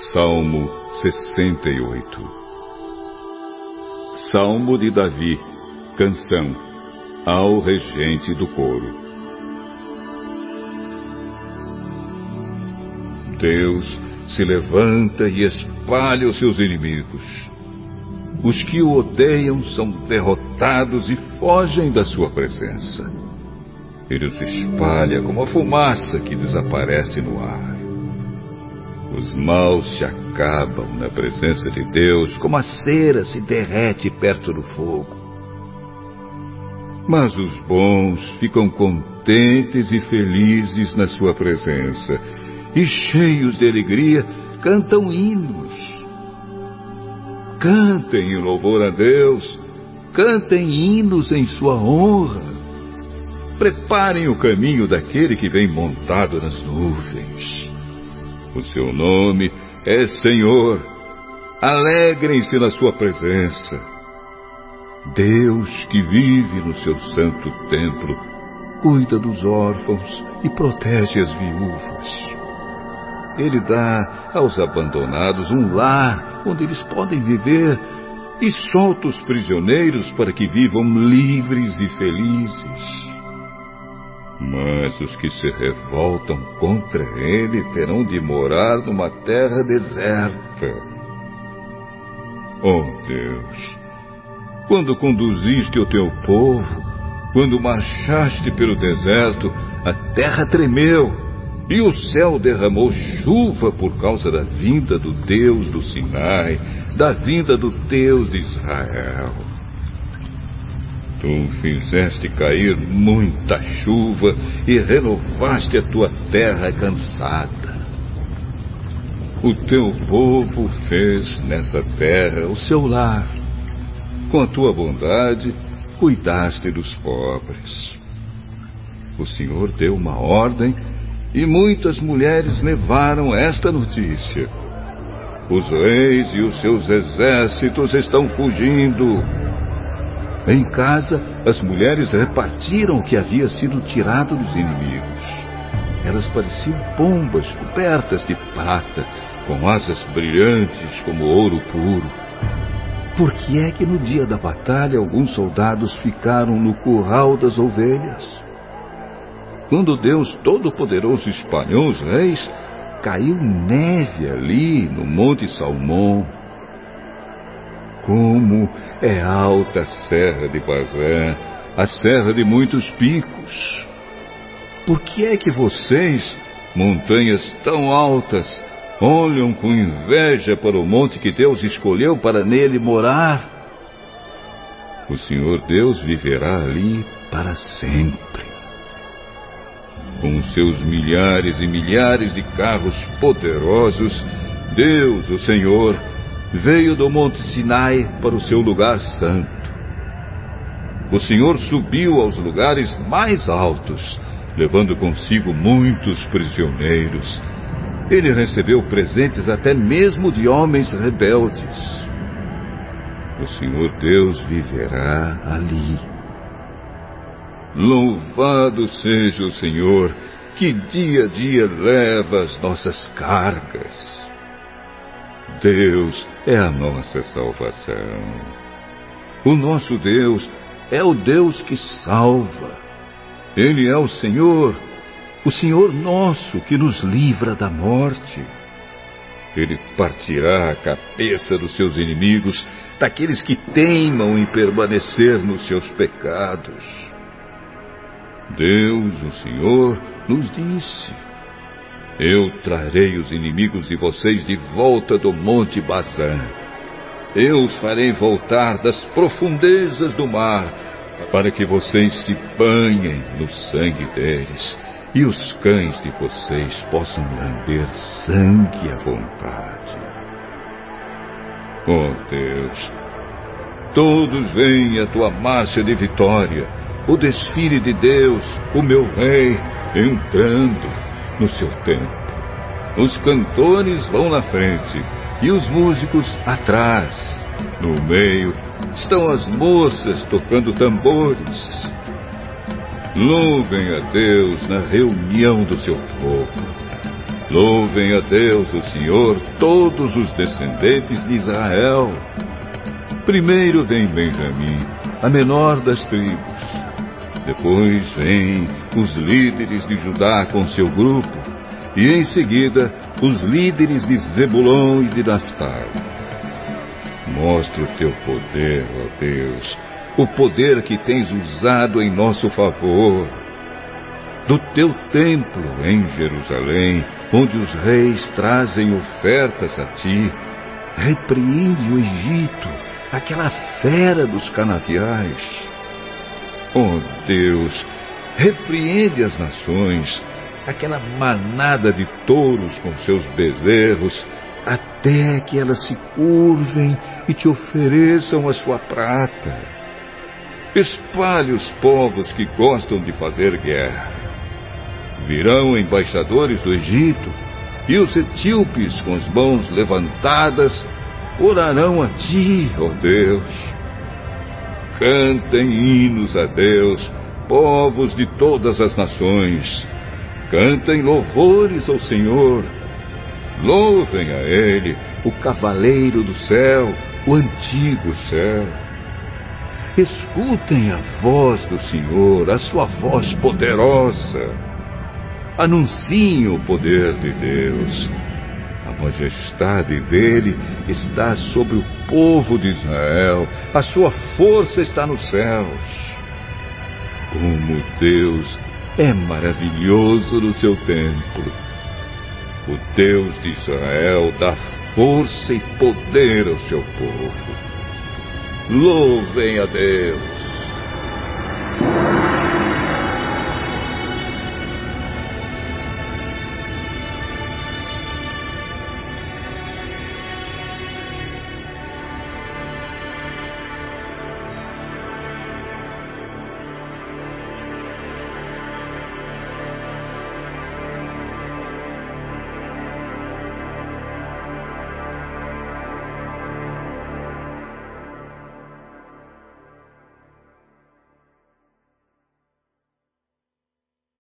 Salmo 68 Salmo de Davi, canção ao regente do coro. Deus se levanta e espalha os seus inimigos. Os que o odeiam são derrotados e fogem da sua presença. Ele os espalha como a fumaça que desaparece no ar. Os maus se acabam na presença de Deus, como a cera se derrete perto do fogo. Mas os bons ficam contentes e felizes na sua presença, e cheios de alegria cantam hinos. Cantem em louvor a Deus, cantem hinos em sua honra. Preparem o caminho daquele que vem montado nas nuvens. O seu nome é Senhor. Alegrem-se na sua presença. Deus que vive no seu santo templo, cuida dos órfãos e protege as viúvas. Ele dá aos abandonados um lar onde eles podem viver e solta os prisioneiros para que vivam livres e felizes. Mas os que se revoltam contra ele terão de morar numa terra deserta. Oh Deus, quando conduziste o teu povo, quando marchaste pelo deserto, a terra tremeu e o céu derramou chuva por causa da vinda do Deus do Sinai, da vinda do Deus de Israel. Tu fizeste cair muita chuva e renovaste a tua terra cansada. O teu povo fez nessa terra o seu lar. Com a tua bondade, cuidaste dos pobres. O Senhor deu uma ordem e muitas mulheres levaram esta notícia. Os reis e os seus exércitos estão fugindo em casa, as mulheres repartiram o que havia sido tirado dos inimigos. Elas pareciam pombas cobertas de prata, com asas brilhantes como ouro puro. Por que é que no dia da batalha alguns soldados ficaram no curral das ovelhas? Quando Deus Todo-Poderoso espalhou os reis, caiu neve ali no Monte Salmão como é alta a serra de Bazã, a serra de muitos picos. Por que é que vocês, montanhas tão altas, olham com inveja para o monte que Deus escolheu para nele morar? O Senhor Deus viverá ali para sempre. Com seus milhares e milhares de carros poderosos, Deus, o Senhor, veio do Monte Sinai para o seu lugar santo. O Senhor subiu aos lugares mais altos, levando consigo muitos prisioneiros. Ele recebeu presentes até mesmo de homens rebeldes. O Senhor Deus viverá ali. Louvado seja o Senhor, que dia a dia leva as nossas cargas. Deus é a nossa salvação. O nosso Deus é o Deus que salva. Ele é o Senhor, o Senhor nosso que nos livra da morte. Ele partirá a cabeça dos seus inimigos, daqueles que teimam em permanecer nos seus pecados. Deus, o Senhor, nos disse: eu trarei os inimigos de vocês de volta do Monte Bazã. Eu os farei voltar das profundezas do mar, para que vocês se banhem no sangue deles, e os cães de vocês possam lamber sangue à vontade. Oh Deus, todos veem a tua marcha de vitória, o desfile de Deus, o meu rei, entrando no seu tempo. Os cantores vão na frente e os músicos atrás. No meio estão as moças tocando tambores. Louvem a Deus na reunião do seu povo. Louvem a Deus, o Senhor, todos os descendentes de Israel. Primeiro vem Benjamim, a menor das tribos. Depois vêm os líderes de Judá com seu grupo, e em seguida os líderes de Zebulon e de Naphtali. Mostra o teu poder, ó Deus, o poder que tens usado em nosso favor. Do teu templo em Jerusalém, onde os reis trazem ofertas a ti, repreende o Egito, aquela fera dos canaviais. Oh Deus, repreende as nações, aquela manada de touros com seus bezerros, até que elas se curvem e te ofereçam a sua prata. Espalhe os povos que gostam de fazer guerra. Virão embaixadores do Egito, e os etíopes, com as mãos levantadas, orarão a ti, ó oh Deus. Cantem hinos a Deus, povos de todas as nações. Cantem louvores ao Senhor. Louvem a Ele, o cavaleiro do céu, o antigo céu. Escutem a voz do Senhor, a sua voz poderosa. Anunciem o poder de Deus. A majestade dele está sobre o povo de Israel, a sua força está nos céus. Como Deus é maravilhoso no seu templo. O Deus de Israel dá força e poder ao seu povo. Louvem a Deus!